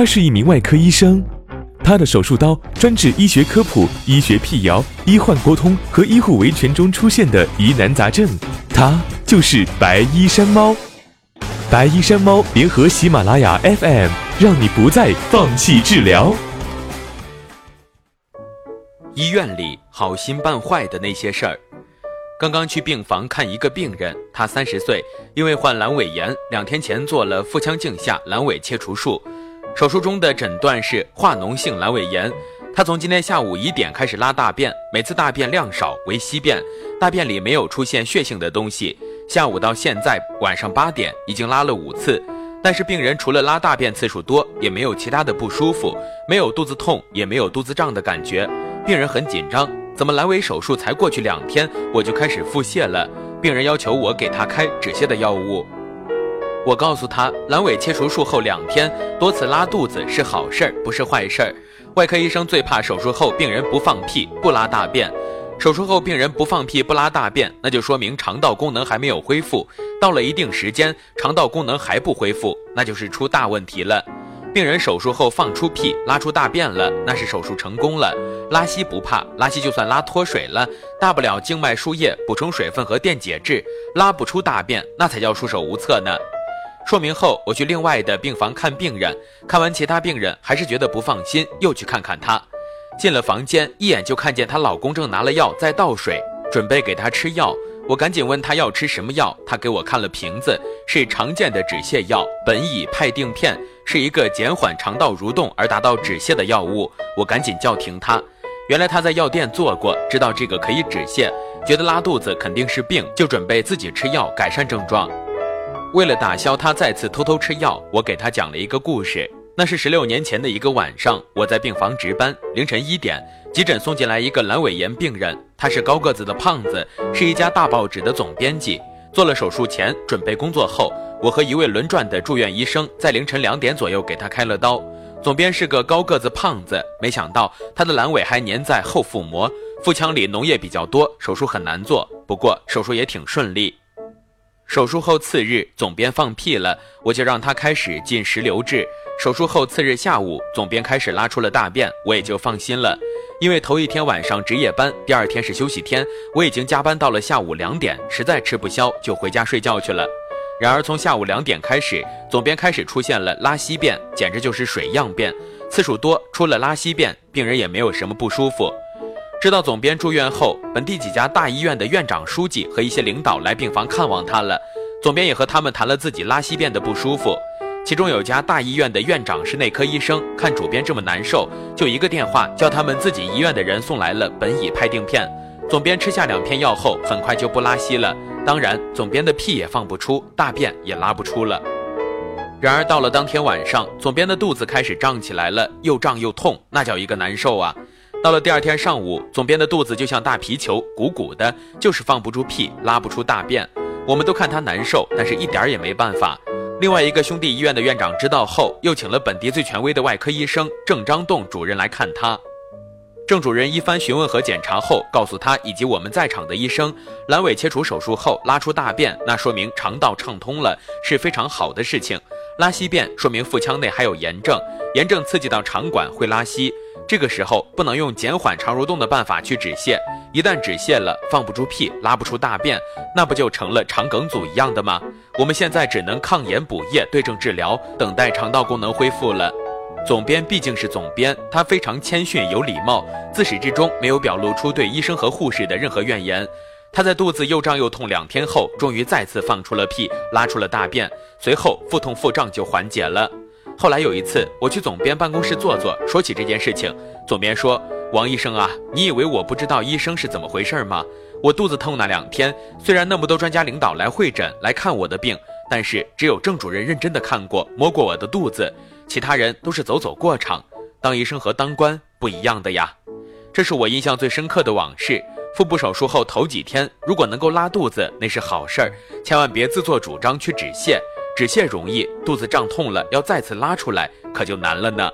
他是一名外科医生，他的手术刀专治医学科普、医学辟谣、医患沟通和医护维权中出现的疑难杂症。他就是白衣山猫。白衣山猫联合喜马拉雅 FM，让你不再放弃治疗。医院里好心办坏的那些事儿。刚刚去病房看一个病人，他三十岁，因为患阑尾炎，两天前做了腹腔镜下阑尾切除术。手术中的诊断是化脓性阑尾炎。他从今天下午一点开始拉大便，每次大便量少为稀便，大便里没有出现血性的东西。下午到现在晚上八点，已经拉了五次，但是病人除了拉大便次数多，也没有其他的不舒服，没有肚子痛，也没有肚子胀的感觉。病人很紧张，怎么阑尾手术才过去两天，我就开始腹泻了？病人要求我给他开止泻的药物，我告诉他，阑尾切除术后两天多次拉肚子是好事儿，不是坏事儿。外科医生最怕手术后病人不放屁、不拉大便。手术后病人不放屁不拉大便，那就说明肠道功能还没有恢复。到了一定时间，肠道功能还不恢复，那就是出大问题了。病人手术后放出屁拉出大便了，那是手术成功了。拉稀不怕，拉稀就算拉脱水了，大不了静脉输液补充水分和电解质。拉不出大便，那才叫束手无策呢。说明后，我去另外的病房看病人，看完其他病人还是觉得不放心，又去看看他。进了房间，一眼就看见她老公正拿了药在倒水，准备给她吃药。我赶紧问她要吃什么药，她给我看了瓶子，是常见的止泻药苯乙哌定片，是一个减缓肠道蠕动而达到止泻的药物。我赶紧叫停她。原来她在药店做过，知道这个可以止泻，觉得拉肚子肯定是病，就准备自己吃药改善症状。为了打消他再次偷偷吃药，我给他讲了一个故事。那是十六年前的一个晚上，我在病房值班，凌晨一点，急诊送进来一个阑尾炎病人，他是高个子的胖子，是一家大报纸的总编辑。做了手术前，准备工作后，我和一位轮转的住院医生在凌晨两点左右给他开了刀。总编是个高个子胖子，没想到他的阑尾还粘在后腹膜，腹腔里脓液比较多，手术很难做。不过手术也挺顺利。手术后次日，总编放屁了，我就让他开始进食流质。手术后次日下午，总编开始拉出了大便，我也就放心了。因为头一天晚上值夜班，第二天是休息天，我已经加班到了下午两点，实在吃不消，就回家睡觉去了。然而从下午两点开始，总编开始出现了拉稀便，简直就是水样便，次数多，出了拉稀便，病人也没有什么不舒服。知道总编住院后，本地几家大医院的院长、书记和一些领导来病房看望他了，总编也和他们谈了自己拉稀便的不舒服。其中有家大医院的院长是内科医生，看主编这么难受，就一个电话叫他们自己医院的人送来了苯乙哌定片。总编吃下两片药后，很快就不拉稀了。当然，总编的屁也放不出，大便也拉不出了。然而到了当天晚上，总编的肚子开始胀起来了，又胀又痛，那叫一个难受啊！到了第二天上午，总编的肚子就像大皮球，鼓鼓的，就是放不出屁，拉不出大便。我们都看他难受，但是一点也没办法。另外一个兄弟医院的院长知道后，又请了本地最权威的外科医生郑章栋主任来看他。郑主任一番询问和检查后，告诉他以及我们在场的医生，阑尾切除手术后拉出大便，那说明肠道畅通了，是非常好的事情。拉稀便说明腹腔内还有炎症，炎症刺激到肠管会拉稀。这个时候不能用减缓肠蠕动的办法去止泻，一旦止泻了，放不出屁，拉不出大便，那不就成了肠梗阻一样的吗？我们现在只能抗炎补液，对症治疗，等待肠道功能恢复了。总编毕竟是总编，他非常谦逊有礼貌，自始至终没有表露出对医生和护士的任何怨言。他在肚子又胀又痛两天后，终于再次放出了屁，拉出了大便，随后腹痛腹胀就缓解了。后来有一次，我去总编办公室坐坐，说起这件事情，总编说：“王医生啊，你以为我不知道医生是怎么回事吗？我肚子痛那两天，虽然那么多专家领导来会诊来看我的病，但是只有郑主任认真的看过摸过我的肚子，其他人都是走走过场。当医生和当官不一样的呀，这是我印象最深刻的往事。腹部手术后头几天，如果能够拉肚子，那是好事儿，千万别自作主张去止泻。”止泻容易，肚子胀痛了要再次拉出来可就难了呢。